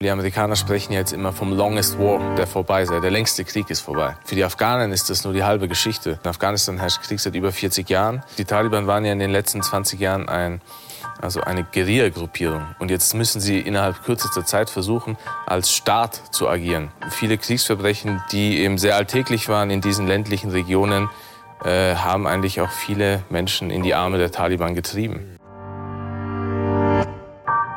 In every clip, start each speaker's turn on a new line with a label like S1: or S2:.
S1: Die Amerikaner sprechen jetzt immer vom Longest War, der vorbei sei. Der längste Krieg ist vorbei. Für die Afghanen ist das nur die halbe Geschichte. In Afghanistan herrscht Krieg seit über 40 Jahren. Die Taliban waren ja in den letzten 20 Jahren ein, also eine Guerilla-Gruppierung. Und jetzt müssen sie innerhalb kürzester Zeit versuchen, als Staat zu agieren. Viele Kriegsverbrechen, die eben sehr alltäglich waren in diesen ländlichen Regionen, äh, haben eigentlich auch viele Menschen in die Arme der Taliban getrieben.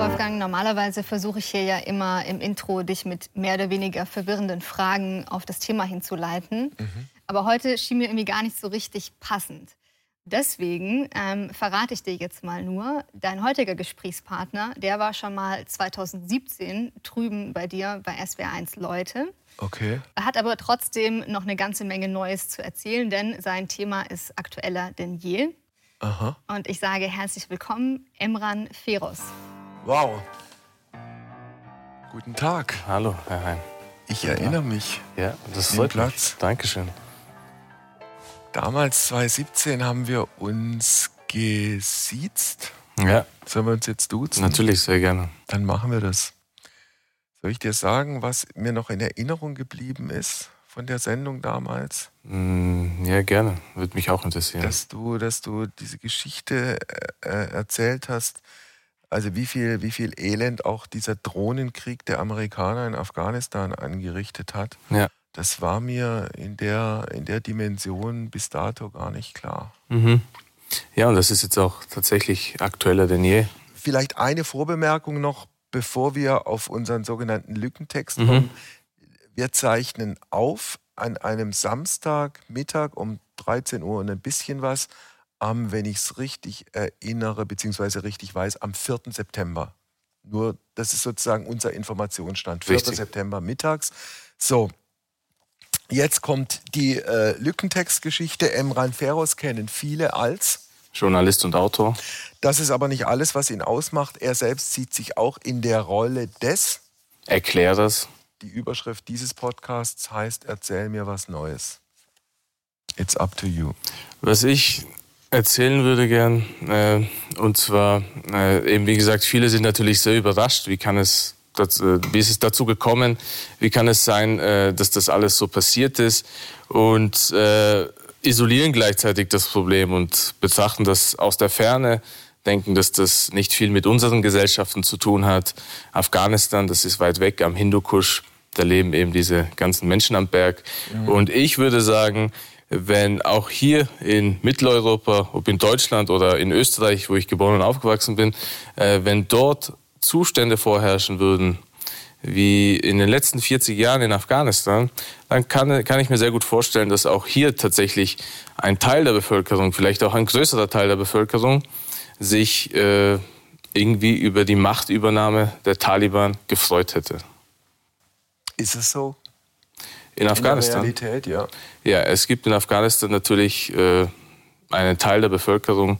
S2: Wolfgang, normalerweise versuche ich hier ja immer im Intro dich mit mehr oder weniger verwirrenden Fragen auf das Thema hinzuleiten. Mhm. Aber heute schien mir irgendwie gar nicht so richtig passend. Deswegen ähm, verrate ich dir jetzt mal nur, dein heutiger Gesprächspartner, der war schon mal 2017 drüben bei dir bei SWR1 Leute.
S3: Okay.
S2: Er hat aber trotzdem noch eine ganze Menge Neues zu erzählen, denn sein Thema ist aktueller denn je. Aha. Und ich sage herzlich willkommen, Emran Feros.
S3: Wow. Guten Tag.
S1: Hallo, Herr Hein.
S3: Ich erinnere mich.
S1: Ja, das freut Platz. mich. Dankeschön.
S3: Damals, 2017, haben wir uns gesiezt.
S1: Ja.
S3: Sollen wir uns jetzt duzen?
S1: Natürlich, sehr gerne.
S3: Dann machen wir das. Soll ich dir sagen, was mir noch in Erinnerung geblieben ist von der Sendung damals?
S1: Mm, ja, gerne. Würde mich auch interessieren.
S3: Dass du, dass du diese Geschichte äh, äh erzählt hast, also wie viel, wie viel Elend auch dieser Drohnenkrieg der Amerikaner in Afghanistan angerichtet hat,
S1: ja.
S3: das war mir in der, in der Dimension bis dato gar nicht klar.
S1: Mhm. Ja, und das ist jetzt auch tatsächlich aktueller denn je.
S3: Vielleicht eine Vorbemerkung noch, bevor wir auf unseren sogenannten Lückentext mhm. kommen. Wir zeichnen auf an einem Samstagmittag um 13 Uhr und ein bisschen was am, wenn ich es richtig erinnere, beziehungsweise richtig weiß, am 4. September. Nur, das ist sozusagen unser Informationsstand. 4. Richtig. September mittags. So, jetzt kommt die äh, Lückentextgeschichte. Emran Feroz kennen viele als
S1: Journalist und Autor.
S3: Das ist aber nicht alles, was ihn ausmacht. Er selbst sieht sich auch in der Rolle des
S1: Erklärers.
S3: Die Überschrift dieses Podcasts heißt Erzähl mir was Neues. It's up to you.
S1: Was ich erzählen würde gern. Äh, und zwar, äh, eben wie gesagt, viele sind natürlich sehr überrascht. Wie kann es, dazu, äh, wie ist es dazu gekommen? Wie kann es sein, dass das alles so passiert ist? Und isolieren gleichzeitig das Problem und betrachten das aus der Ferne denken, dass das nicht viel mit unseren Gesellschaften zu tun hat. Afghanistan, das ist weit weg am Hindukusch, da leben eben diese ganzen Menschen am Berg. Mhm. Und ich würde sagen, wenn auch hier in Mitteleuropa, ob in Deutschland oder in Österreich, wo ich geboren und aufgewachsen bin, äh, wenn dort Zustände vorherrschen würden, wie in den letzten 40 Jahren in Afghanistan, dann kann, kann ich mir sehr gut vorstellen, dass auch hier tatsächlich ein Teil der Bevölkerung, vielleicht auch ein größerer Teil der Bevölkerung, sich äh, irgendwie über die Machtübernahme der Taliban gefreut hätte.
S3: Ist es so?
S1: In Afghanistan?
S3: In der Realität, ja.
S1: Ja, es gibt in Afghanistan natürlich äh, einen Teil der Bevölkerung,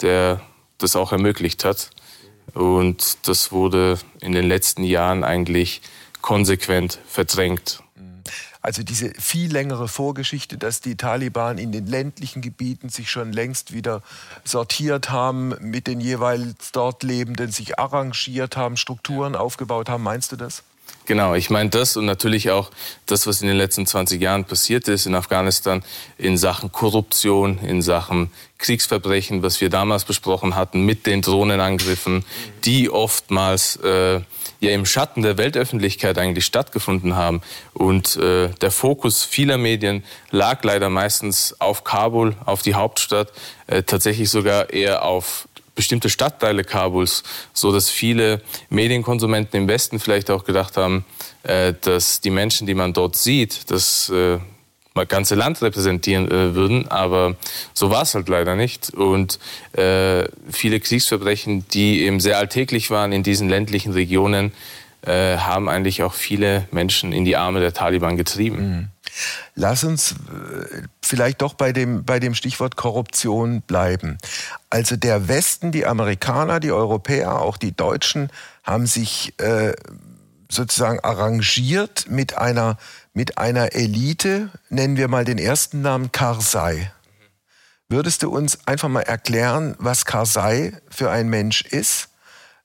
S1: der das auch ermöglicht hat. Und das wurde in den letzten Jahren eigentlich konsequent verdrängt.
S3: Also diese viel längere Vorgeschichte, dass die Taliban in den ländlichen Gebieten sich schon längst wieder sortiert haben, mit den jeweils dort Lebenden sich arrangiert haben, Strukturen aufgebaut haben. Meinst du das?
S1: Genau, ich meine das und natürlich auch das, was in den letzten 20 Jahren passiert ist in Afghanistan in Sachen Korruption, in Sachen Kriegsverbrechen, was wir damals besprochen hatten mit den Drohnenangriffen, die oftmals äh, ja im Schatten der Weltöffentlichkeit eigentlich stattgefunden haben. Und äh, der Fokus vieler Medien lag leider meistens auf Kabul, auf die Hauptstadt, äh, tatsächlich sogar eher auf bestimmte Stadtteile Kabuls, so dass viele Medienkonsumenten im Westen vielleicht auch gedacht haben, äh, dass die Menschen, die man dort sieht, das äh, ganze Land repräsentieren äh, würden, aber so war es halt leider nicht. Und viele Kriegsverbrechen, die eben sehr alltäglich waren in diesen ländlichen Regionen, haben eigentlich auch viele Menschen in die Arme der Taliban getrieben. Mhm.
S3: Lass uns äh, vielleicht doch bei dem, bei dem Stichwort Korruption bleiben. Also der Westen, die Amerikaner, die Europäer, auch die Deutschen haben sich äh, sozusagen arrangiert mit einer, mit einer Elite, nennen wir mal den ersten Namen Karzai. Würdest du uns einfach mal erklären, was Karzai für ein Mensch ist?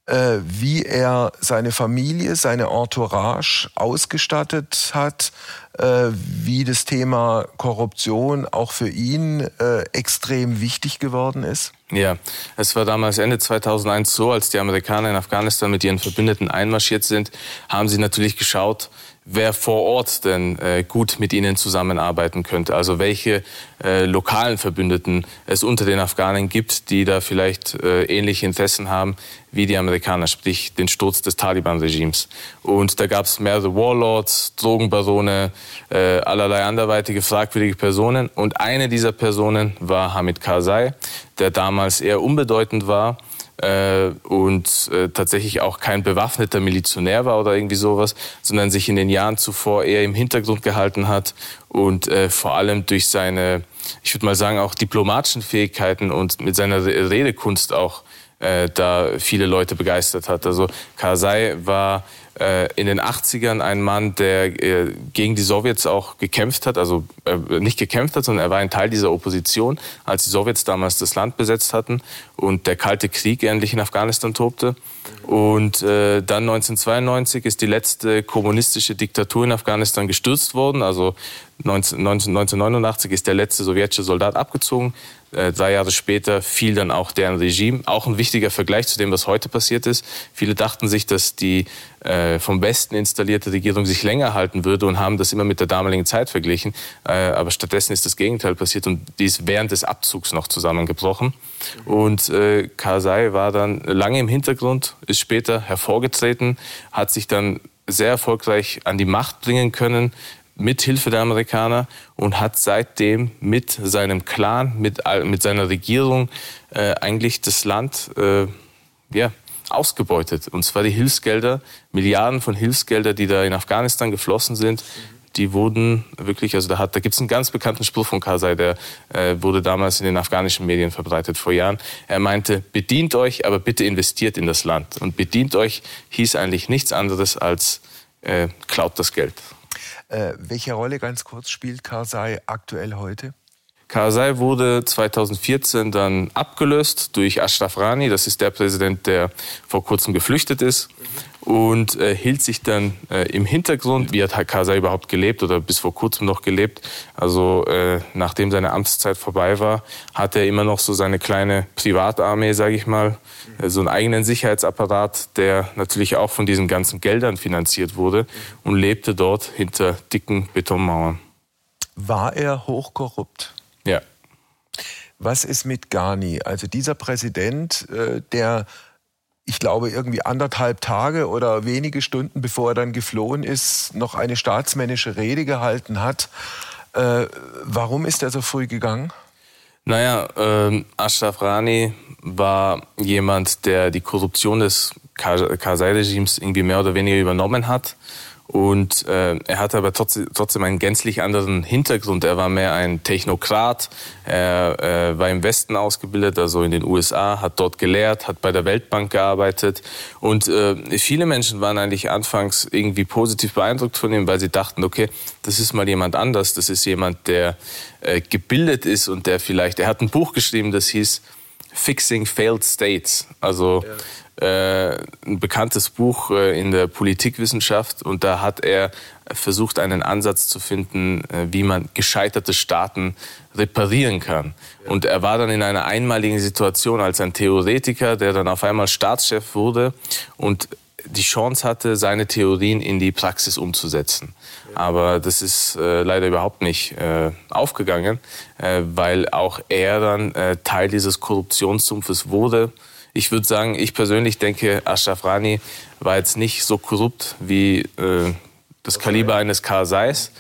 S3: Äh, wie er seine Familie, seine Entourage ausgestattet hat, äh, wie das Thema Korruption auch für ihn äh, extrem wichtig geworden ist?
S1: Ja, es war damals Ende 2001 so, als die Amerikaner in Afghanistan mit ihren Verbündeten einmarschiert sind, haben sie natürlich geschaut, wer vor Ort denn äh, gut mit ihnen zusammenarbeiten könnte. Also welche äh, lokalen Verbündeten es unter den Afghanen gibt, die da vielleicht äh, ähnliche Interessen haben wie die Amerikaner, sprich den Sturz des Taliban-Regimes. Und da gab es mehrere Warlords, Drogenbarone, äh, allerlei anderweitige fragwürdige Personen. Und eine dieser Personen war Hamid Karzai, der damals eher unbedeutend war äh, und äh, tatsächlich auch kein bewaffneter Milizionär war oder irgendwie sowas, sondern sich in den Jahren zuvor eher im Hintergrund gehalten hat und äh, vor allem durch seine, ich würde mal sagen, auch diplomatischen Fähigkeiten und mit seiner Redekunst auch äh, da viele Leute begeistert hat. Also Karzai war äh, in den 80ern ein Mann, der äh, gegen die Sowjets auch gekämpft hat, also äh, nicht gekämpft hat, sondern er war ein Teil dieser Opposition, als die Sowjets damals das Land besetzt hatten und der Kalte Krieg endlich in Afghanistan tobte. Und äh, dann 1992 ist die letzte kommunistische Diktatur in Afghanistan gestürzt worden. Also 19, 1989 ist der letzte sowjetische Soldat abgezogen. Äh, drei Jahre später fiel dann auch deren Regime. Auch ein wichtiger Vergleich zu dem, was heute passiert ist. Viele dachten sich, dass die äh, vom Westen installierte Regierung sich länger halten würde und haben das immer mit der damaligen Zeit verglichen. Äh, aber stattdessen ist das Gegenteil passiert und die ist während des Abzugs noch zusammengebrochen. Und äh, Karzai war dann lange im Hintergrund, ist später hervorgetreten, hat sich dann sehr erfolgreich an die Macht bringen können, mit Hilfe der Amerikaner und hat seitdem mit seinem Clan, mit, mit seiner Regierung äh, eigentlich das Land äh, ja, ausgebeutet. Und zwar die Hilfsgelder, Milliarden von Hilfsgelder, die da in Afghanistan geflossen sind, die wurden wirklich, also da, da gibt es einen ganz bekannten Spruch von Karzai, der äh, wurde damals in den afghanischen Medien verbreitet vor Jahren. Er meinte, bedient euch, aber bitte investiert in das Land. Und bedient euch hieß eigentlich nichts anderes als äh, klaut das Geld.
S3: Äh, welche Rolle ganz kurz spielt Karzai aktuell heute?
S1: Karzai wurde 2014 dann abgelöst durch Ashraf Rani. Das ist der Präsident, der vor kurzem geflüchtet ist. Und äh, hielt sich dann äh, im Hintergrund. Wie hat Karzai überhaupt gelebt oder bis vor kurzem noch gelebt? Also äh, nachdem seine Amtszeit vorbei war, hat er immer noch so seine kleine Privatarmee, sage ich mal, äh, so einen eigenen Sicherheitsapparat, der natürlich auch von diesen ganzen Geldern finanziert wurde und lebte dort hinter dicken Betonmauern.
S3: War er hochkorrupt? Was ist mit Ghani? Also dieser Präsident, äh, der ich glaube, irgendwie anderthalb Tage oder wenige Stunden bevor er dann geflohen ist, noch eine staatsmännische Rede gehalten hat. Äh, warum ist er so früh gegangen?
S1: Naja, äh, Ashraf Rani war jemand, der die Korruption des Karzai-Regimes irgendwie mehr oder weniger übernommen hat und äh, er hatte aber trotzdem, trotzdem einen gänzlich anderen Hintergrund. Er war mehr ein Technokrat. Er äh, war im Westen ausgebildet, also in den USA, hat dort gelehrt, hat bei der Weltbank gearbeitet. Und äh, viele Menschen waren eigentlich anfangs irgendwie positiv beeindruckt von ihm, weil sie dachten, okay, das ist mal jemand anders. Das ist jemand, der äh, gebildet ist und der vielleicht, er hat ein Buch geschrieben, das hieß Fixing Failed States. Also ein bekanntes Buch äh, in der Politikwissenschaft und da hat er versucht, einen Ansatz zu finden, äh, wie man gescheiterte Staaten reparieren kann. Und er war dann in einer einmaligen Situation als ein Theoretiker, der dann auf einmal Staatschef wurde und die Chance hatte, seine Theorien in die Praxis umzusetzen. Aber das ist äh, leider überhaupt nicht äh, aufgegangen, äh, weil auch er dann Teil dieses Korruptionssumpfes wurde ich würde sagen, ich persönlich denke, Ashraf Rani war jetzt nicht so korrupt wie äh, das Kaliber eines Karzais.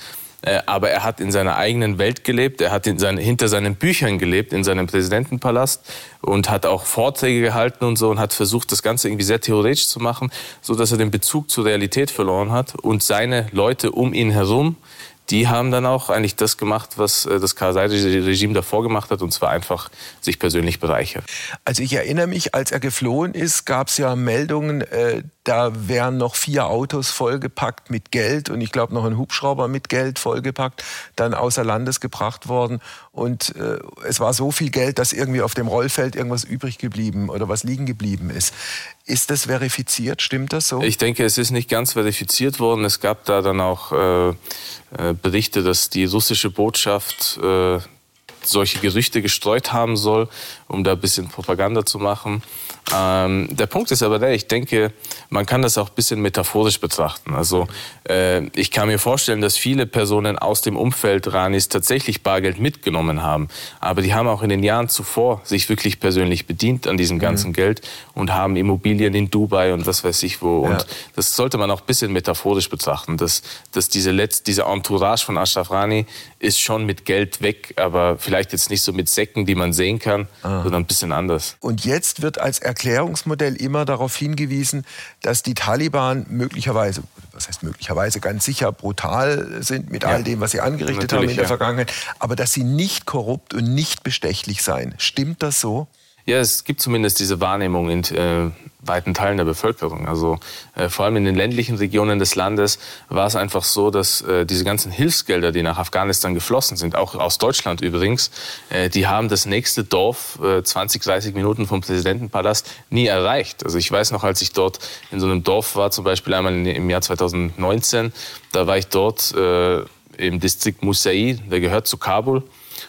S1: Äh, aber er hat in seiner eigenen Welt gelebt, er hat in seine, hinter seinen Büchern gelebt, in seinem Präsidentenpalast und hat auch Vorträge gehalten und so und hat versucht, das Ganze irgendwie sehr theoretisch zu machen, so dass er den Bezug zur Realität verloren hat und seine Leute um ihn herum die haben dann auch eigentlich das gemacht, was äh, das Karzai-Regime davor gemacht hat, und zwar einfach sich persönlich bereichert.
S3: Also ich erinnere mich, als er geflohen ist, gab es ja Meldungen, äh, da wären noch vier Autos vollgepackt mit Geld und ich glaube noch ein Hubschrauber mit Geld vollgepackt, dann außer Landes gebracht worden. Und äh, es war so viel Geld, dass irgendwie auf dem Rollfeld irgendwas übrig geblieben oder was liegen geblieben ist. Ist das verifiziert? Stimmt das so?
S1: Ich denke, es ist nicht ganz verifiziert worden. Es gab da dann auch äh, äh Berichte, dass die russische Botschaft äh, solche Gerüchte gestreut haben soll, um da ein bisschen Propaganda zu machen. Ähm, der Punkt ist aber der, ich denke, man kann das auch ein bisschen metaphorisch betrachten. Also äh, ich kann mir vorstellen, dass viele Personen aus dem Umfeld Ranis tatsächlich Bargeld mitgenommen haben. Aber die haben auch in den Jahren zuvor sich wirklich persönlich bedient an diesem ganzen mhm. Geld und haben Immobilien in Dubai und was weiß ich wo. Ja. Und das sollte man auch ein bisschen metaphorisch betrachten, dass, dass diese, Letz-, diese Entourage von Ashraf Rani ist schon mit Geld weg, aber vielleicht jetzt nicht so mit Säcken, die man sehen kann, ah. sondern ein bisschen anders.
S3: Und jetzt wird als Erklärungsmodell immer darauf hingewiesen, dass die Taliban möglicherweise, was heißt möglicherweise, ganz sicher brutal sind mit ja. all dem, was sie angerichtet Natürlich, haben in der ja. Vergangenheit, aber dass sie nicht korrupt und nicht bestechlich seien. Stimmt das so?
S1: Ja, es gibt zumindest diese Wahrnehmung in äh, weiten Teilen der Bevölkerung. Also äh, vor allem in den ländlichen Regionen des Landes war es einfach so, dass äh, diese ganzen Hilfsgelder, die nach Afghanistan geflossen sind, auch aus Deutschland übrigens, äh, die haben das nächste Dorf äh, 20, 30 Minuten vom Präsidentenpalast nie erreicht. Also ich weiß noch, als ich dort in so einem Dorf war, zum Beispiel einmal im Jahr 2019, da war ich dort äh, im Distrikt Musai, der gehört zu Kabul.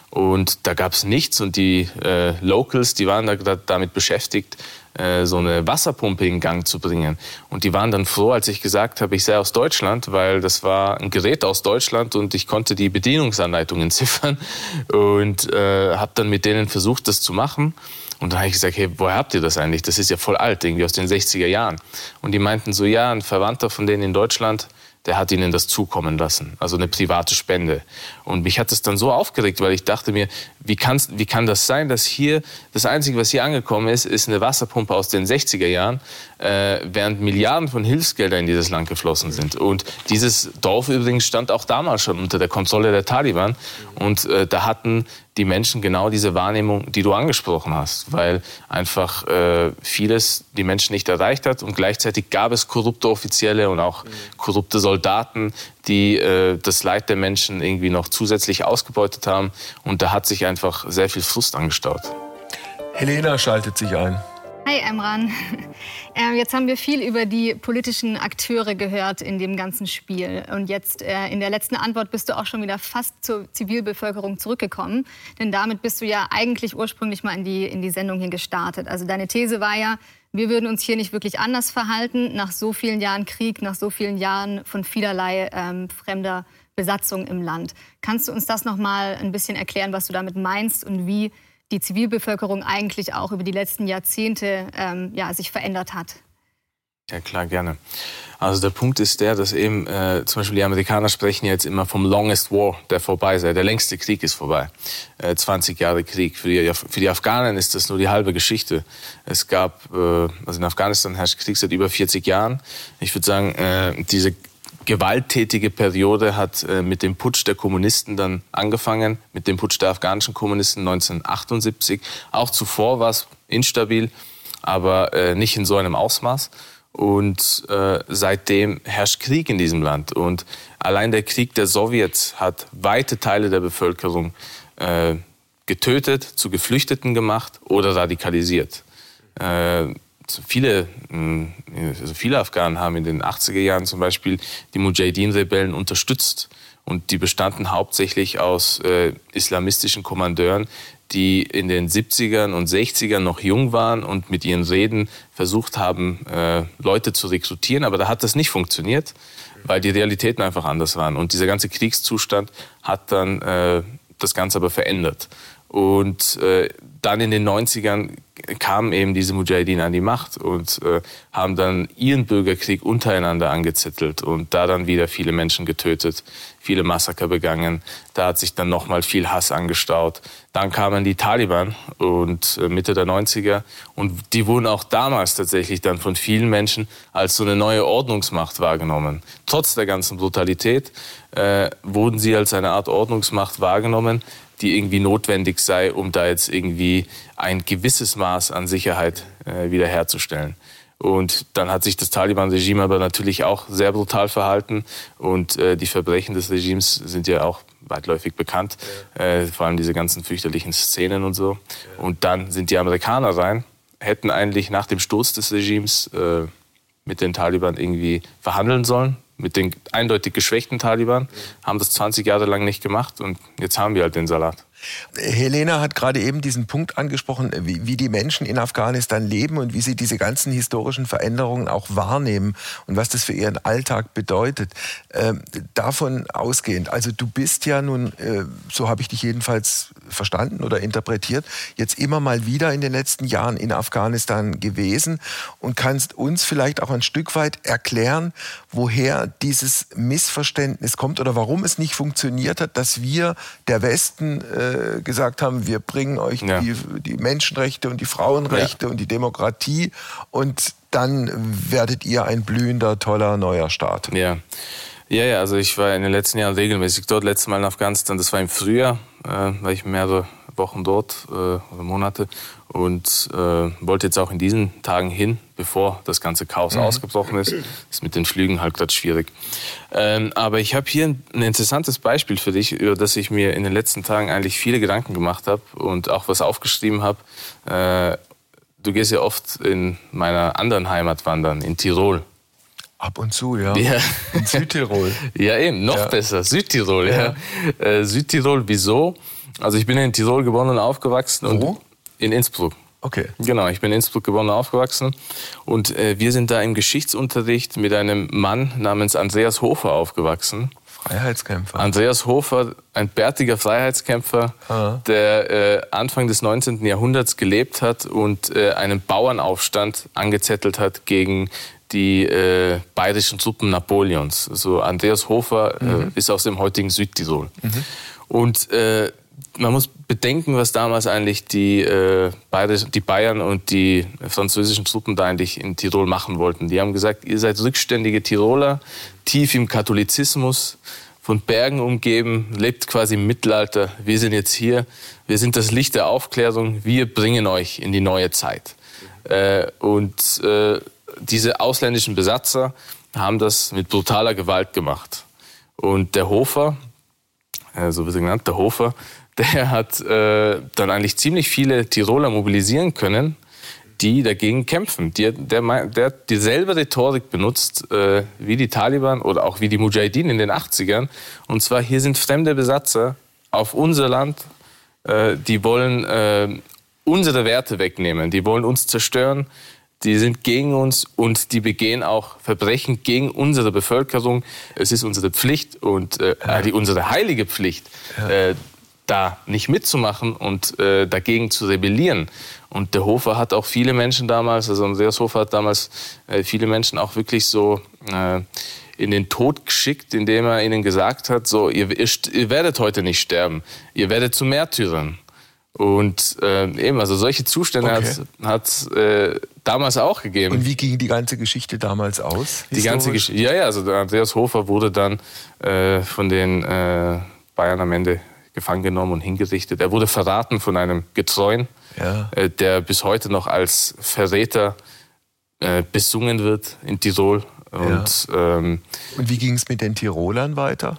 S1: Und da gab es nichts und die äh, Locals, die waren da, da damit beschäftigt, äh, so eine Wasserpumpe in Gang zu bringen. Und die waren dann froh, als ich gesagt habe, ich sei aus Deutschland, weil das war ein Gerät aus Deutschland und ich konnte die Bedienungsanleitung entziffern und äh, habe dann mit denen versucht, das zu machen. Und dann habe ich gesagt, hey, woher habt ihr das eigentlich? Das ist ja voll alt, irgendwie aus den 60er Jahren. Und die meinten so, ja, ein Verwandter von denen in Deutschland der hat ihnen das zukommen lassen, also eine private Spende. Und mich hat das dann so aufgeregt, weil ich dachte mir, wie, kann's, wie kann das sein, dass hier das Einzige, was hier angekommen ist, ist eine Wasserpumpe aus den 60er Jahren, äh, während Milliarden von Hilfsgeldern in dieses Land geflossen sind. Und dieses Dorf übrigens stand auch damals schon unter der Kontrolle der Taliban. Und äh, da hatten die Menschen genau diese Wahrnehmung, die du angesprochen hast, weil einfach äh, vieles die Menschen nicht erreicht hat und gleichzeitig gab es korrupte Offizielle und auch korrupte Soldaten, die äh, das Leid der Menschen irgendwie noch zusätzlich ausgebeutet haben und da hat sich einfach sehr viel Frust angestaut.
S3: Helena schaltet sich ein.
S2: Hi Emran. Äh, jetzt haben wir viel über die politischen Akteure gehört in dem ganzen Spiel. Und jetzt äh, in der letzten Antwort bist du auch schon wieder fast zur Zivilbevölkerung zurückgekommen. Denn damit bist du ja eigentlich ursprünglich mal in die, in die Sendung hier gestartet. Also deine These war ja, wir würden uns hier nicht wirklich anders verhalten nach so vielen Jahren Krieg, nach so vielen Jahren von vielerlei ähm, fremder Besatzung im Land. Kannst du uns das noch mal ein bisschen erklären, was du damit meinst und wie die Zivilbevölkerung eigentlich auch über die letzten Jahrzehnte ähm, ja, sich verändert hat.
S1: Ja, klar, gerne. Also der Punkt ist der, dass eben äh, zum Beispiel die Amerikaner sprechen jetzt immer vom Longest War, der vorbei sei. Der längste Krieg ist vorbei. Äh, 20 Jahre Krieg. Für die, für die Afghanen ist das nur die halbe Geschichte. Es gab, äh, also in Afghanistan herrscht Krieg seit über 40 Jahren. Ich würde sagen, äh, diese gewalttätige Periode hat äh, mit dem Putsch der Kommunisten dann angefangen, mit dem Putsch der afghanischen Kommunisten 1978. Auch zuvor war es instabil, aber äh, nicht in so einem Ausmaß. Und äh, seitdem herrscht Krieg in diesem Land. Und allein der Krieg der Sowjets hat weite Teile der Bevölkerung äh, getötet, zu Geflüchteten gemacht oder radikalisiert. Viele, also viele Afghanen haben in den 80er Jahren zum Beispiel die Mujahideen-Rebellen unterstützt. Und die bestanden hauptsächlich aus äh, islamistischen Kommandeuren, die in den 70ern und 60ern noch jung waren und mit ihren Reden versucht haben, äh, Leute zu rekrutieren. Aber da hat das nicht funktioniert, weil die Realitäten einfach anders waren. Und dieser ganze Kriegszustand hat dann äh, das Ganze aber verändert. Und äh, dann in den 90ern kamen eben diese Mujahideen an die Macht und äh, haben dann ihren Bürgerkrieg untereinander angezettelt und da dann wieder viele Menschen getötet, viele Massaker begangen. Da hat sich dann nochmal viel Hass angestaut. Dann kamen die Taliban und äh, Mitte der 90er und die wurden auch damals tatsächlich dann von vielen Menschen als so eine neue Ordnungsmacht wahrgenommen. Trotz der ganzen Brutalität äh, wurden sie als eine Art Ordnungsmacht wahrgenommen, die irgendwie notwendig sei, um da jetzt irgendwie ein gewisses Maß an Sicherheit äh, wiederherzustellen. Und dann hat sich das Taliban-Regime aber natürlich auch sehr brutal verhalten. Und äh, die Verbrechen des Regimes sind ja auch weitläufig bekannt. Ja. Äh, vor allem diese ganzen fürchterlichen Szenen und so. Ja. Und dann sind die Amerikaner rein, hätten eigentlich nach dem Sturz des Regimes äh, mit den Taliban irgendwie verhandeln sollen mit den eindeutig geschwächten Taliban, haben das 20 Jahre lang nicht gemacht und jetzt haben wir halt den Salat.
S3: Helena hat gerade eben diesen Punkt angesprochen, wie, wie, die Menschen in Afghanistan leben und wie sie diese ganzen historischen Veränderungen auch wahrnehmen und was das für ihren Alltag bedeutet. Ähm, davon ausgehend, also du bist ja nun, äh, so habe ich dich jedenfalls verstanden oder interpretiert, jetzt immer mal wieder in den letzten Jahren in Afghanistan gewesen und kannst uns vielleicht auch ein Stück weit erklären, woher dieses Missverständnis kommt oder warum es nicht funktioniert hat, dass wir, der Westen, äh, gesagt haben, wir bringen euch ja. die, die, Menschenrechte und die Frauenrechte ja. und die Demokratie und dann werdet ihr ein blühender, toller neuer Staat.
S1: Ja. Ja, ja, also ich war in den letzten Jahren regelmäßig dort. Letztes Mal in Afghanistan, das war im Frühjahr, äh, war ich mehrere Wochen dort äh, oder Monate und äh, wollte jetzt auch in diesen Tagen hin, bevor das ganze Chaos mhm. ausgebrochen ist. Ist mit den Flügen halt gerade schwierig. Ähm, aber ich habe hier ein, ein, interessantes Beispiel für dich, über das ich mir in den letzten Tagen eigentlich viele Gedanken gemacht habe und auch was aufgeschrieben habe. Äh, du gehst ja oft in meiner anderen Heimat wandern, in Tirol.
S3: Ab und zu, ja. ja. In Südtirol.
S1: ja, eben, noch ja. besser. Südtirol, ja. ja. Äh, Südtirol, wieso? Also ich bin in Tirol geboren und aufgewachsen. Wo? Und in Innsbruck.
S3: Okay.
S1: Genau, ich bin in Innsbruck geboren und aufgewachsen. Und äh, wir sind da im Geschichtsunterricht mit einem Mann namens Andreas Hofer aufgewachsen.
S3: Freiheitskämpfer.
S1: Andreas Hofer, ein bärtiger Freiheitskämpfer, ah. der äh, Anfang des 19. Jahrhunderts gelebt hat und äh, einen Bauernaufstand angezettelt hat gegen die äh, bayerischen Truppen Napoleons. Also Andreas Hofer äh, mhm. ist aus dem heutigen Südtirol. Mhm. Und äh, man muss bedenken, was damals eigentlich die, äh, Bayerisch, die Bayern und die französischen Truppen da eigentlich in Tirol machen wollten. Die haben gesagt, ihr seid rückständige Tiroler, tief im Katholizismus, von Bergen umgeben, lebt quasi im Mittelalter. Wir sind jetzt hier, wir sind das Licht der Aufklärung, wir bringen euch in die neue Zeit. Äh, und äh, diese ausländischen Besatzer haben das mit brutaler Gewalt gemacht. Und der Hofer, äh, so wird er genannt, der Hofer, der hat äh, dann eigentlich ziemlich viele Tiroler mobilisieren können, die dagegen kämpfen. Die, der, der hat dieselbe Rhetorik benutzt äh, wie die Taliban oder auch wie die Mujahideen in den 80ern. Und zwar, hier sind fremde Besatzer auf unser Land, äh, die wollen äh, unsere Werte wegnehmen, die wollen uns zerstören, die sind gegen uns und die begehen auch Verbrechen gegen unsere Bevölkerung. Es ist unsere Pflicht und äh, die, unsere heilige Pflicht, ja. äh, da nicht mitzumachen und äh, dagegen zu rebellieren. Und der Hofer hat auch viele Menschen damals, also Andreas Hofer hat damals äh, viele Menschen auch wirklich so äh, in den Tod geschickt, indem er ihnen gesagt hat, so, ihr, ihr, ihr werdet heute nicht sterben, ihr werdet zu Märtyrern. Und äh, eben, also solche Zustände okay. hat es äh, damals auch gegeben.
S3: Und wie ging die ganze Geschichte damals aus?
S1: Die ganze Geschichte, ja, ja, also Andreas Hofer wurde dann äh, von den äh, Bayern am Ende gefangen genommen und hingerichtet. Er wurde verraten von einem Getreuen, ja. äh, der bis heute noch als Verräter äh, besungen wird in Tirol. Und,
S3: ja. ähm, und wie ging es mit den Tirolern weiter?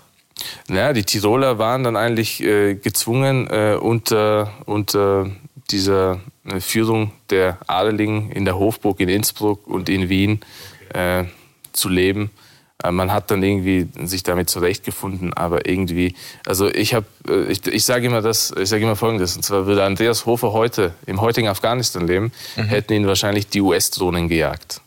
S1: Naja, die Tiroler waren dann eigentlich äh, gezwungen, äh, unter, unter dieser äh, Führung der Adeligen in der Hofburg in Innsbruck und in Wien äh, zu leben. Äh, man hat dann irgendwie sich damit zurechtgefunden, aber irgendwie, also ich habe, äh, ich, ich sage immer das, ich sage immer Folgendes, und zwar würde Andreas Hofer heute im heutigen Afghanistan leben, mhm. hätten ihn wahrscheinlich die US-Drohnen gejagt.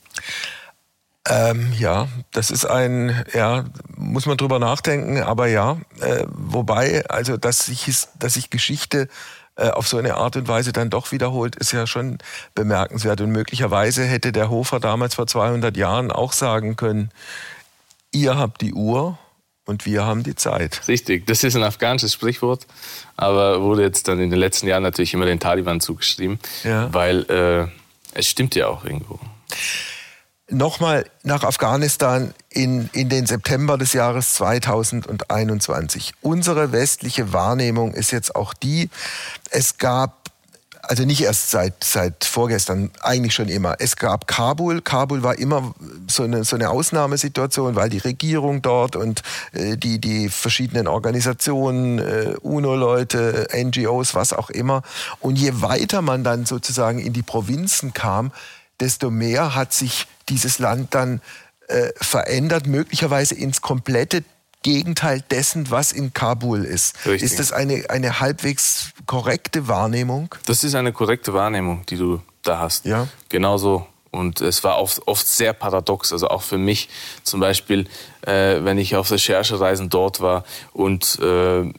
S3: Ähm, ja, das ist ein, ja, muss man drüber nachdenken, aber ja, äh, wobei, also dass sich, dass sich Geschichte äh, auf so eine Art und Weise dann doch wiederholt, ist ja schon bemerkenswert. Und möglicherweise hätte der Hofer damals vor 200 Jahren auch sagen können, ihr habt die Uhr und wir haben die Zeit.
S1: Richtig, das ist ein afghanisches Sprichwort, aber wurde jetzt dann in den letzten Jahren natürlich immer den Taliban zugeschrieben, ja. weil äh, es stimmt ja auch irgendwo.
S3: Nochmal nach Afghanistan in, in den September des Jahres 2021. Unsere westliche Wahrnehmung ist jetzt auch die, es gab also nicht erst seit, seit vorgestern, eigentlich schon immer. Es gab Kabul. Kabul war immer so eine, so eine Ausnahmesituation, weil die Regierung dort und äh, die, die verschiedenen Organisationen, äh, UNO-Leute, NGOs, was auch immer. Und je weiter man dann sozusagen in die Provinzen kam, desto mehr hat sich dieses Land dann äh, verändert, möglicherweise ins komplette Gegenteil dessen, was in Kabul ist. Richtig. Ist das eine, eine halbwegs korrekte Wahrnehmung?
S1: Das ist eine korrekte Wahrnehmung, die du da hast. Ja. Genauso. Und es war oft, oft sehr paradox, also auch für mich zum Beispiel, äh, wenn ich auf Recherchereisen dort war und äh,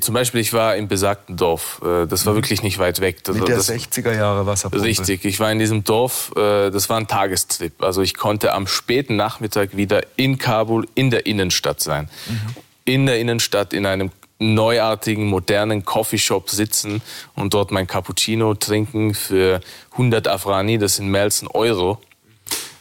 S1: zum Beispiel, ich war im besagten Dorf. Äh, das war mhm. wirklich nicht weit weg. Das,
S3: Mit der das, 60er Jahre Wasserpumpe.
S1: Richtig. Ich war in diesem Dorf. Äh, das war ein Tagestrip. Also ich konnte am späten Nachmittag wieder in Kabul in der Innenstadt sein. Mhm. In der Innenstadt in einem neuartigen, modernen Coffeeshop sitzen und dort mein Cappuccino trinken für 100 Afrani. Das sind mehr als ein Euro.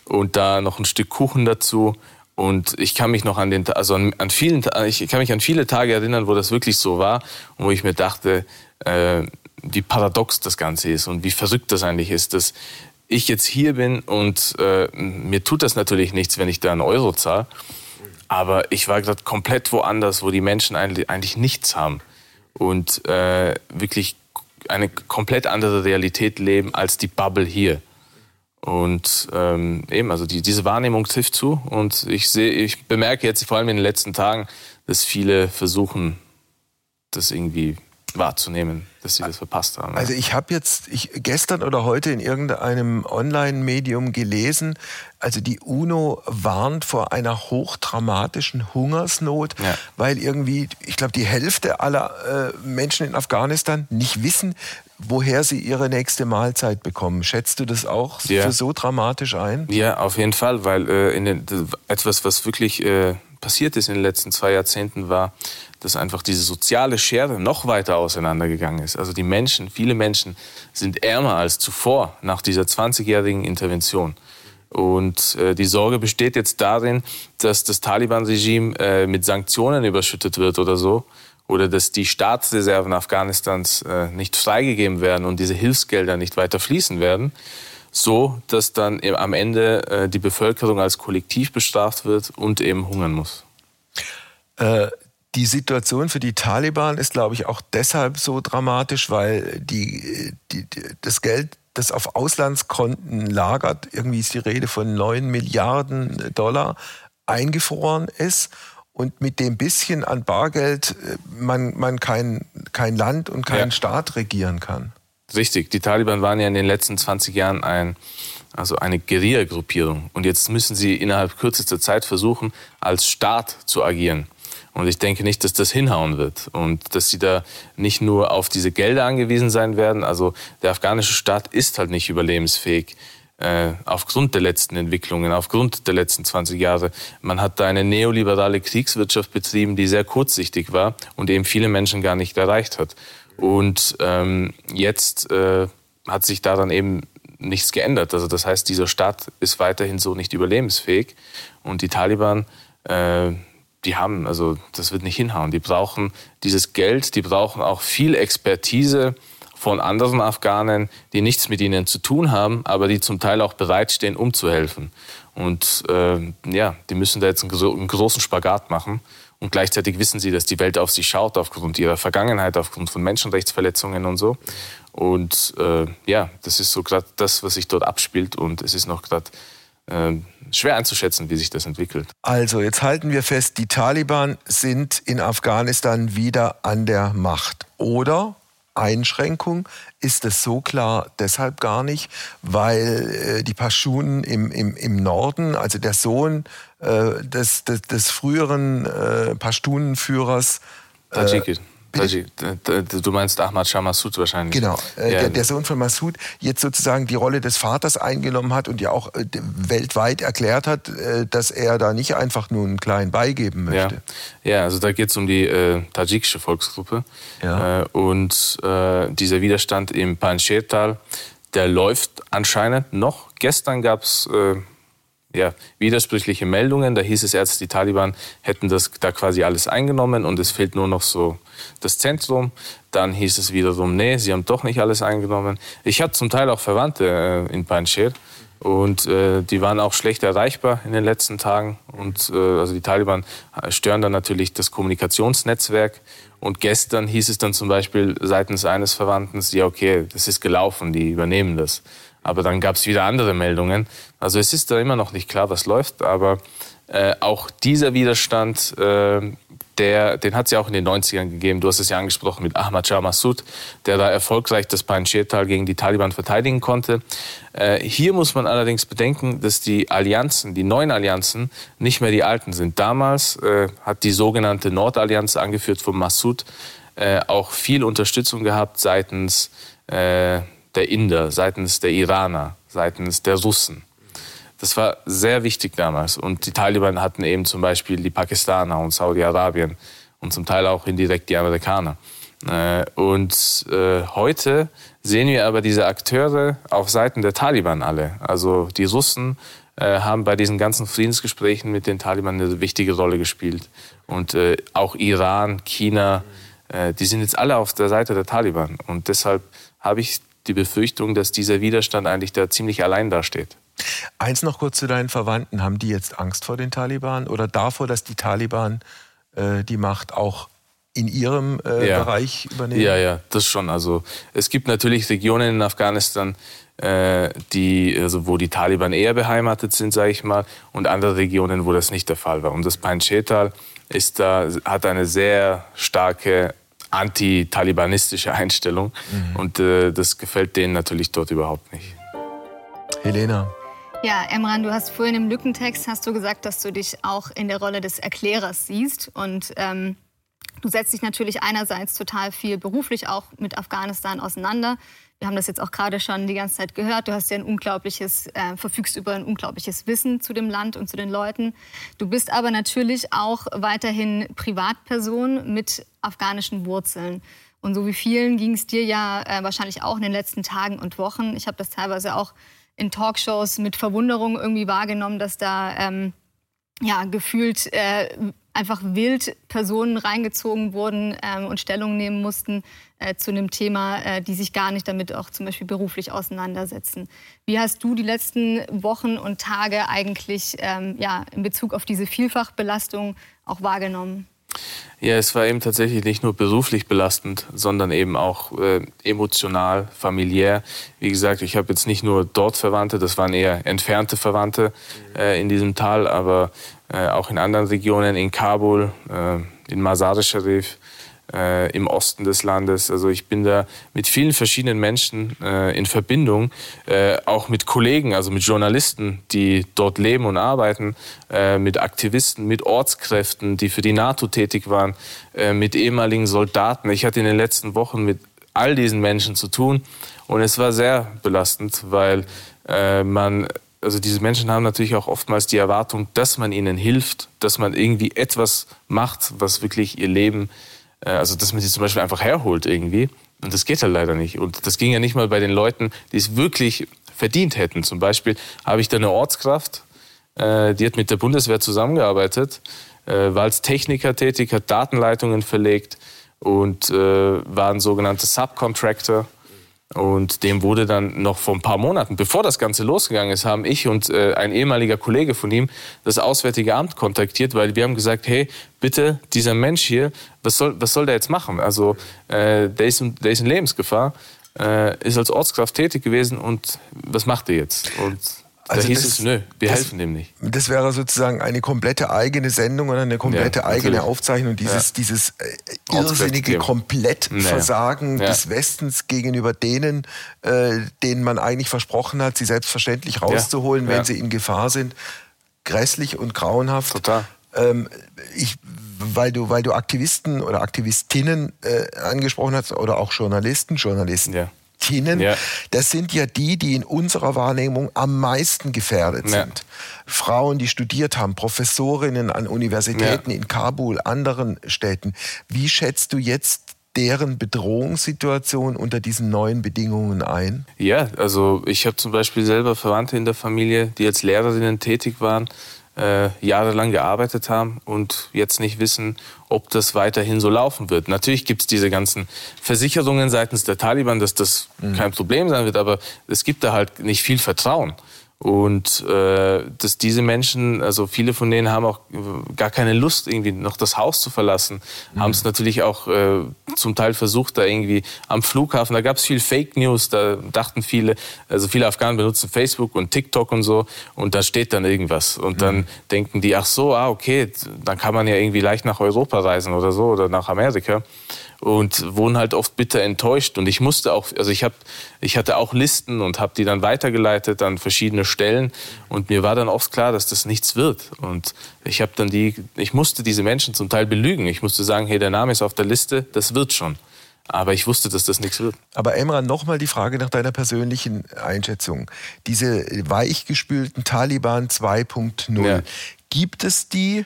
S1: Und da noch ein Stück Kuchen dazu und ich kann mich noch an den, also an, an vielen, ich kann mich an viele Tage erinnern, wo das wirklich so war und wo ich mir dachte, äh, wie paradox das Ganze ist und wie verrückt das eigentlich ist, dass ich jetzt hier bin und äh, mir tut das natürlich nichts, wenn ich da einen Euro zahle. Aber ich war gerade komplett woanders, wo die Menschen eigentlich, eigentlich nichts haben und äh, wirklich eine komplett andere Realität leben als die Bubble hier. Und ähm, eben, also die, diese Wahrnehmung trifft zu. Und ich sehe, ich bemerke jetzt vor allem in den letzten Tagen, dass viele versuchen, das irgendwie wahrzunehmen, dass sie das verpasst haben.
S3: Also ich habe jetzt ich, gestern oder heute in irgendeinem Online-Medium gelesen, also die UNO warnt vor einer hochdramatischen Hungersnot, ja. weil irgendwie, ich glaube, die Hälfte aller äh, Menschen in Afghanistan nicht wissen, woher sie ihre nächste Mahlzeit bekommen. Schätzt du das auch ja. für so dramatisch ein?
S1: Ja, auf jeden Fall, weil äh, den, etwas, was wirklich äh, passiert ist in den letzten zwei Jahrzehnten, war, dass einfach diese soziale Schere noch weiter auseinandergegangen ist. Also die Menschen, viele Menschen sind ärmer als zuvor nach dieser 20-jährigen Intervention. Und äh, die Sorge besteht jetzt darin, dass das Taliban-Regime äh, mit Sanktionen überschüttet wird oder so oder dass die Staatsreserven Afghanistans äh, nicht freigegeben werden und diese Hilfsgelder nicht weiter fließen werden, so dass dann am Ende äh, die Bevölkerung als Kollektiv bestraft wird und eben hungern muss.
S3: Äh, die Situation für die Taliban ist, glaube ich, auch deshalb so dramatisch, weil die, die, das Geld, das auf Auslandskonten lagert, irgendwie ist die Rede von 9 Milliarden Dollar, eingefroren ist und mit dem bisschen an Bargeld äh, man, man kein, kein Land und keinen ja. Staat regieren kann.
S1: Richtig, die Taliban waren ja in den letzten 20 Jahren ein, also eine Guerilla-Gruppierung. Und jetzt müssen sie innerhalb kürzester Zeit versuchen, als Staat zu agieren. Und ich denke nicht, dass das hinhauen wird und dass sie da nicht nur auf diese Gelder angewiesen sein werden. Also der afghanische Staat ist halt nicht überlebensfähig äh, aufgrund der letzten Entwicklungen, aufgrund der letzten 20 Jahre. Man hat da eine neoliberale Kriegswirtschaft betrieben, die sehr kurzsichtig war und eben viele Menschen gar nicht erreicht hat. Und ähm, jetzt äh, hat sich daran eben nichts geändert. Also das heißt, dieser Staat ist weiterhin so nicht überlebensfähig. Und die Taliban, äh, die haben, also das wird nicht hinhauen. Die brauchen dieses Geld, die brauchen auch viel Expertise von anderen Afghanen, die nichts mit ihnen zu tun haben, aber die zum Teil auch bereitstehen, um zu helfen. Und äh, ja, die müssen da jetzt einen, einen großen Spagat machen. Und gleichzeitig wissen sie, dass die Welt auf sie schaut, aufgrund ihrer Vergangenheit, aufgrund von Menschenrechtsverletzungen und so. Und äh, ja, das ist so gerade das, was sich dort abspielt. Und es ist noch gerade äh, schwer einzuschätzen, wie sich das entwickelt.
S3: Also, jetzt halten wir fest, die Taliban sind in Afghanistan wieder an der Macht. Oder Einschränkung ist es so klar deshalb gar nicht, weil äh, die Paschunen im, im, im Norden, also der Sohn äh, des, des, des früheren äh, Pashtunenführers
S1: Tajikistan. Du meinst Ahmad Shah Massoud wahrscheinlich.
S3: Genau, äh, ja. der, der, Sohn von Massoud jetzt sozusagen die Rolle des Vaters eingenommen hat und ja auch äh, weltweit erklärt hat, äh, dass er da nicht einfach nur einen kleinen beigeben möchte.
S1: Ja, ja also da geht es um die äh, tadschikische Volksgruppe. Ja. Äh, und äh, dieser Widerstand im Panjshir-Tal, der läuft anscheinend noch. Gestern gab es ja, widersprüchliche Meldungen. Da hieß es erst, die Taliban hätten das da quasi alles eingenommen und es fehlt nur noch so das Zentrum. Dann hieß es wiederum, nee, sie haben doch nicht alles eingenommen. Ich habe zum Teil auch Verwandte äh, in Panjshir und äh, die waren auch schlecht erreichbar in den letzten Tagen. Und äh, also die Taliban stören dann natürlich das Kommunikationsnetzwerk. Und gestern hieß es dann zum Beispiel seitens eines Verwandten, ja okay, das ist gelaufen, die übernehmen das. Aber dann gab es wieder andere Meldungen. Also es ist da immer noch nicht klar, was läuft. Aber äh, auch dieser Widerstand, äh, der, den hat es ja auch in den 90ern gegeben. Du hast es ja angesprochen mit Ahmad Shah Massoud, der da erfolgreich das Panjshir-Tal gegen die Taliban verteidigen konnte. Äh, hier muss man allerdings bedenken, dass die Allianzen, die neuen Allianzen, nicht mehr die alten sind. Damals äh, hat die sogenannte Nordallianz, angeführt von Massoud, äh, auch viel Unterstützung gehabt seitens äh, der Inder, seitens der Iraner, seitens der Russen. Das war sehr wichtig damals. Und die Taliban hatten eben zum Beispiel die Pakistaner und Saudi-Arabien und zum Teil auch indirekt die Amerikaner. Äh, und äh, heute sehen wir aber diese Akteure auf Seiten der Taliban alle. Also die Russen äh, haben bei diesen ganzen Friedensgesprächen mit den Taliban eine wichtige Rolle gespielt. Und auch Iran, China, die sind jetzt alle auf der Seite der Taliban. Und deshalb habe ich die Befürchtung, dass dieser Widerstand eigentlich da ziemlich allein dasteht.
S3: Eins noch kurz zu deinen Verwandten. Haben die jetzt Angst vor den Taliban oder davor, dass die Taliban äh, die Macht auch in ihrem äh, ja. Bereich übernehmen?
S1: Ja, ja, das schon. Also es gibt natürlich Regionen in Afghanistan, äh, die, also wo die Taliban eher beheimatet sind, sage ich mal, und andere Regionen, wo das nicht der Fall war. Und das Panjshir-Tal ist da, hat eine sehr starke anti-talibanistische Einstellung. Mhm. Und äh, das gefällt denen natürlich dort überhaupt nicht.
S3: Helena.
S2: Ja, Emran, du hast vorhin im Lückentext hast du gesagt, dass du dich auch in der Rolle des Erklärers siehst. Und ähm, du setzt dich natürlich einerseits total viel beruflich auch mit Afghanistan auseinander. Wir haben das jetzt auch gerade schon die ganze Zeit gehört. Du hast ja ein unglaubliches, äh, verfügst über ein unglaubliches Wissen zu dem Land und zu den Leuten. Du bist aber natürlich auch weiterhin Privatperson mit afghanischen Wurzeln. Und so wie vielen ging es dir ja äh, wahrscheinlich auch in den letzten Tagen und Wochen. Ich habe das teilweise auch in Talkshows mit Verwunderung irgendwie wahrgenommen, dass da ähm, ja gefühlt äh, einfach wild Personen reingezogen wurden ähm, und Stellung nehmen mussten äh, zu einem Thema, äh, die sich gar nicht damit auch zum Beispiel beruflich auseinandersetzen. Wie hast du die letzten Wochen und Tage eigentlich ähm, ja, in Bezug auf diese Vielfachbelastung auch wahrgenommen?
S1: Ja, es war eben tatsächlich nicht nur beruflich belastend, sondern eben auch äh, emotional, familiär. Wie gesagt, ich habe jetzt nicht nur dort Verwandte, das waren eher entfernte Verwandte äh, in diesem Tal, aber äh, auch in anderen Regionen, in Kabul, äh, in Mazar-e-Sharif, äh, im Osten des Landes. Also ich bin da mit vielen verschiedenen Menschen in Verbindung, auch mit Kollegen, also mit Journalisten, die dort leben und arbeiten, mit Aktivisten, mit Ortskräften, die für die NATO tätig waren, mit ehemaligen Soldaten. Ich hatte in den letzten Wochen mit all diesen Menschen zu tun und es war sehr belastend, weil man also diese Menschen haben natürlich auch oftmals die Erwartung, dass man ihnen hilft, dass man irgendwie etwas macht, was wirklich ihr Leben, äh, also dass man sie zum Beispiel einfach herholt irgendwie. Und das geht halt leider nicht. Und das ging ja nicht mal bei den Leuten, die es wirklich verdient hätten. Zum Beispiel habe ich da eine Ortskraft, äh, die hat mit der Bundeswehr zusammengearbeitet, äh, war als Techniker tätig, hat Datenleitungen verlegt und war ein sogenannter Subcontractor und dem wurde dann noch vor ein paar Monaten, bevor das Ganze losgegangen ist, haben ich und äh, ein ehemaliger Kollege von ihm das Auswärtige Amt kontaktiert, weil wir haben gesagt, hey, bitte, dieser Mensch hier, was soll, was soll der jetzt machen? Also äh, der, ist, der ist in Lebensgefahr, äh, ist als Ortskraft tätig gewesen und was macht er jetzt? Und also da hieß das, es, nö, wir das, helfen dem nicht.
S3: Das wäre sozusagen eine komplette eigene Sendung oder eine komplette ja, eigene Aufzeichnung. Dieses, ja. dieses äh, irrsinnige Komplettversagen ja. des Westens gegenüber denen, äh, denen man eigentlich versprochen hat, sie selbstverständlich rauszuholen, wenn sie in Gefahr sind. Grässlich und grauenhaft.
S1: Total.
S3: Ähm, ich weil du, weil du Aktivisten oder Aktivistinnen äh, angesprochen hast oder auch Journalisten, Journalisten. Ja. Ja. Das sind ja die, die in unserer Wahrnehmung am meisten gefährdet ja. sind. Frauen, die studiert haben, Professorinnen an Universitäten ja. in Kabul, anderen Städten. Wie schätzt du jetzt deren Bedrohungssituation unter diesen neuen Bedingungen ein?
S1: Ja, also ich habe zum Beispiel selber Verwandte in der Familie, die als Lehrerinnen tätig waren äh, jahrelang gearbeitet haben und jetzt nicht wissen, ob das weiterhin so laufen wird. Natürlich gibt es diese ganzen Versicherungen seitens der Taliban, dass das mhm. kein Problem sein wird, aber es gibt da halt nicht viel Vertrauen. Und äh, dass diese Menschen, also viele von denen haben auch gar keine Lust, irgendwie noch das Haus zu verlassen. Mhm. Haben es natürlich auch äh, zum Teil versucht, da irgendwie am Flughafen, da gab es viel Fake News, da dachten viele, also viele Afghanen benutzen Facebook und TikTok und so und da steht dann irgendwas. Und dann mhm. denken die, ach so, ah, okay, dann kann man ja irgendwie leicht nach Europa reisen oder so oder nach Amerika und wurden halt oft bitter enttäuscht. Und ich musste auch, also ich habe, ich hatte auch Listen und habe die dann weitergeleitet an verschiedene Stellen. Und mir war dann oft klar, dass das nichts wird. Und ich habe dann die, ich musste diese Menschen zum Teil belügen. Ich musste sagen, hey, der Name ist auf der Liste, das wird schon. Aber ich wusste, dass das nichts wird.
S3: Aber Emran, nochmal die Frage nach deiner persönlichen Einschätzung. Diese weichgespülten Taliban 2.0, ja. gibt es die?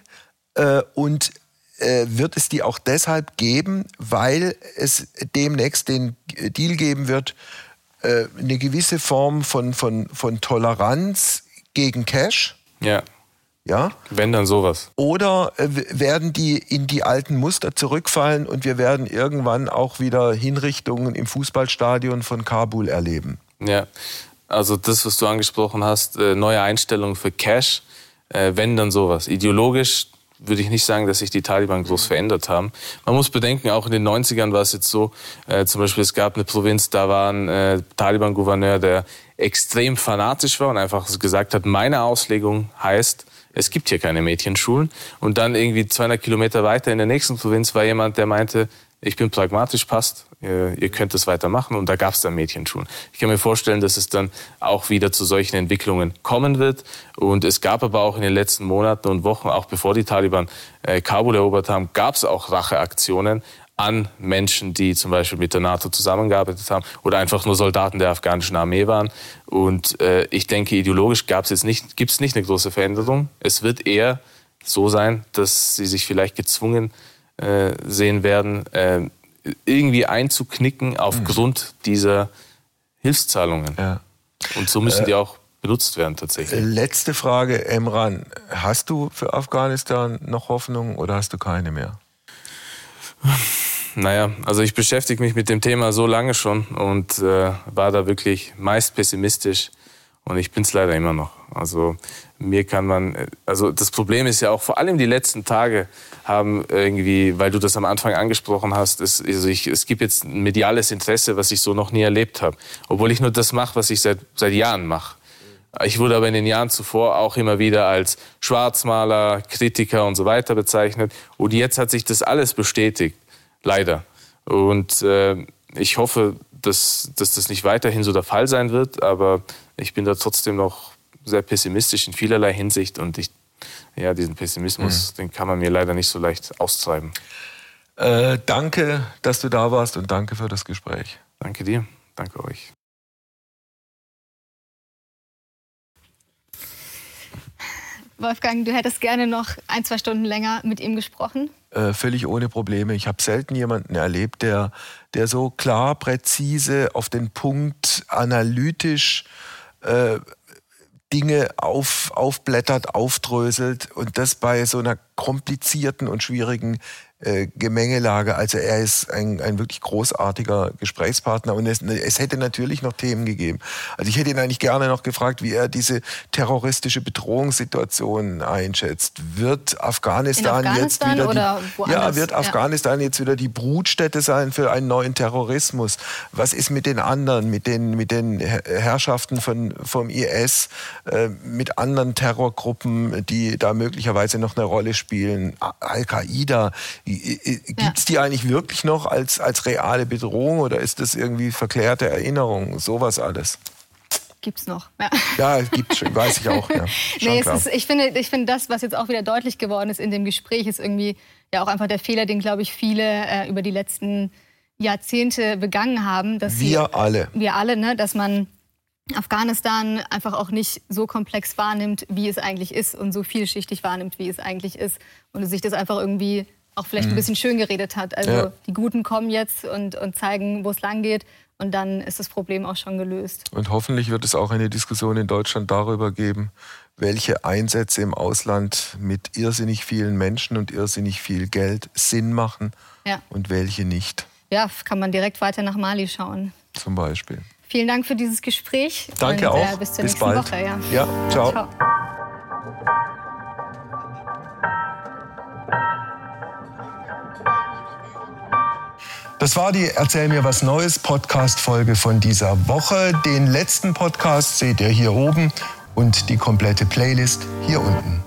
S3: Äh, und wird es die auch deshalb geben, weil es demnächst den Deal geben wird, äh, eine gewisse Form von, von, von Toleranz gegen Cash.
S1: Ja.
S3: Ja?
S1: Wenn dann sowas.
S3: Oder äh, werden die in die alten Muster zurückfallen und wir werden irgendwann auch wieder Hinrichtungen im Fußballstadion von Kabul erleben?
S1: Ja, also das, was du angesprochen hast, äh, neue Einstellungen für Cash, äh, wenn dann sowas. Ideologisch würde ich nicht sagen, dass sich die Taliban groß verändert haben. Man muss bedenken, auch in den 90ern war es jetzt so, äh, zum Beispiel es gab eine Provinz, da war ein äh, Taliban-Gouverneur, der extrem fanatisch war und einfach gesagt hat, meine Auslegung heißt, es gibt hier keine Mädchenschulen. Und dann irgendwie 200 Kilometer weiter in der nächsten Provinz war jemand, der meinte, ich bin pragmatisch, passt, ihr, könnt es weitermachen. Und da gab es dann Mädchenschulen. Ich kann mir vorstellen, dass es dann auch wieder zu solchen Entwicklungen kommen wird. Und es gab aber auch in den letzten Monaten und Wochen, auch bevor die Taliban äh, Kabul erobert haben, gab es auch Racheaktionen an Menschen, die zum Beispiel mit der NATO zusammengearbeitet haben oder einfach nur Soldaten der afghanischen Armee waren. Und äh, ich denke, ideologisch gab jetzt nicht, gibt es nicht eine große Veränderung. Es wird eher so sein, dass sie sich vielleicht gezwungen äh, sehen werden, äh, irgendwie einzuknicken aufgrund mhm. dieser Hilfszahlungen. Ja. Und so müssen die äh, auch benutzt werden tatsächlich.
S3: Letzte Frage, Emran. Hast du für Afghanistan noch Hoffnung oder hast du keine mehr?
S1: Naja, also ich beschäftige mich mit dem Thema so lange schon und äh, war da wirklich meist pessimistisch und ich bin es leider immer noch. Also mir kann man, also das Problem ist ja auch, vor allem die letzten Tage haben irgendwie, weil du das am Anfang angesprochen hast, es, also ich, es gibt jetzt ein mediales Interesse, was ich so noch nie erlebt habe. Obwohl ich nur das mache, was ich seit, seit Jahren mache. Ich wurde aber in den Jahren zuvor auch immer wieder als Schwarzmaler, Kritiker und so weiter bezeichnet. Und jetzt hat sich das alles bestätigt, leider. Und äh, ich hoffe, dass, dass das nicht weiterhin so der Fall sein wird, aber ich bin da trotzdem noch sehr pessimistisch in vielerlei Hinsicht und ich, ja, diesen Pessimismus, mhm. den kann man mir leider nicht so leicht austreiben.
S3: Äh, danke, dass du da warst und danke für das Gespräch.
S1: Danke dir, danke euch.
S2: Wolfgang, du hättest gerne noch ein, zwei Stunden länger mit ihm gesprochen?
S3: Äh, völlig ohne Probleme. Ich habe selten jemanden erlebt, der, der so klar, präzise, auf den Punkt, analytisch äh, Dinge auf, aufblättert, aufdröselt und das bei so einer komplizierten und schwierigen äh, Gemengelage. Also er ist ein, ein wirklich großartiger Gesprächspartner und es, es hätte natürlich noch Themen gegeben. Also ich hätte ihn eigentlich gerne noch gefragt, wie er diese terroristische Bedrohungssituation einschätzt. Wird Afghanistan,
S2: Afghanistan
S3: jetzt wieder
S2: die,
S3: ja, wird Afghanistan ja. jetzt wieder die Brutstätte sein für einen neuen Terrorismus? Was ist mit den anderen, mit den, mit den Herrschaften von, vom IS, äh, mit anderen Terrorgruppen, die da möglicherweise noch eine Rolle spielen? Al-Qaida. Gibt es die eigentlich wirklich noch als, als reale Bedrohung oder ist das irgendwie verklärte Erinnerung? Sowas alles.
S2: Gibt es noch.
S3: Ja, ja gibt's schon, weiß ich auch. Ja,
S2: nee, ist, ich, finde, ich finde, das, was jetzt auch wieder deutlich geworden ist in dem Gespräch, ist irgendwie ja auch einfach der Fehler, den, glaube ich, viele äh, über die letzten Jahrzehnte begangen haben.
S3: Dass wir sie, alle.
S2: Wir alle, ne, dass man Afghanistan einfach auch nicht so komplex wahrnimmt, wie es eigentlich ist und so vielschichtig wahrnimmt, wie es eigentlich ist. Und sich das einfach irgendwie auch vielleicht mhm. ein bisschen schön geredet hat. Also ja. die Guten kommen jetzt und, und zeigen, wo es lang geht. Und dann ist das Problem auch schon gelöst.
S3: Und hoffentlich wird es auch eine Diskussion in Deutschland darüber geben, welche Einsätze im Ausland mit irrsinnig vielen Menschen und irrsinnig viel Geld Sinn machen ja. und welche nicht.
S2: Ja, kann man direkt weiter nach Mali schauen.
S3: Zum Beispiel.
S2: Vielen Dank für dieses Gespräch.
S3: Danke und, äh, auch.
S2: Äh, bis zur
S3: bis
S2: nächsten
S3: bald.
S2: Woche. Ja,
S3: ja ciao. ciao. Das war die Erzähl mir was Neues Podcast-Folge von dieser Woche. Den letzten Podcast seht ihr hier oben und die komplette Playlist hier unten.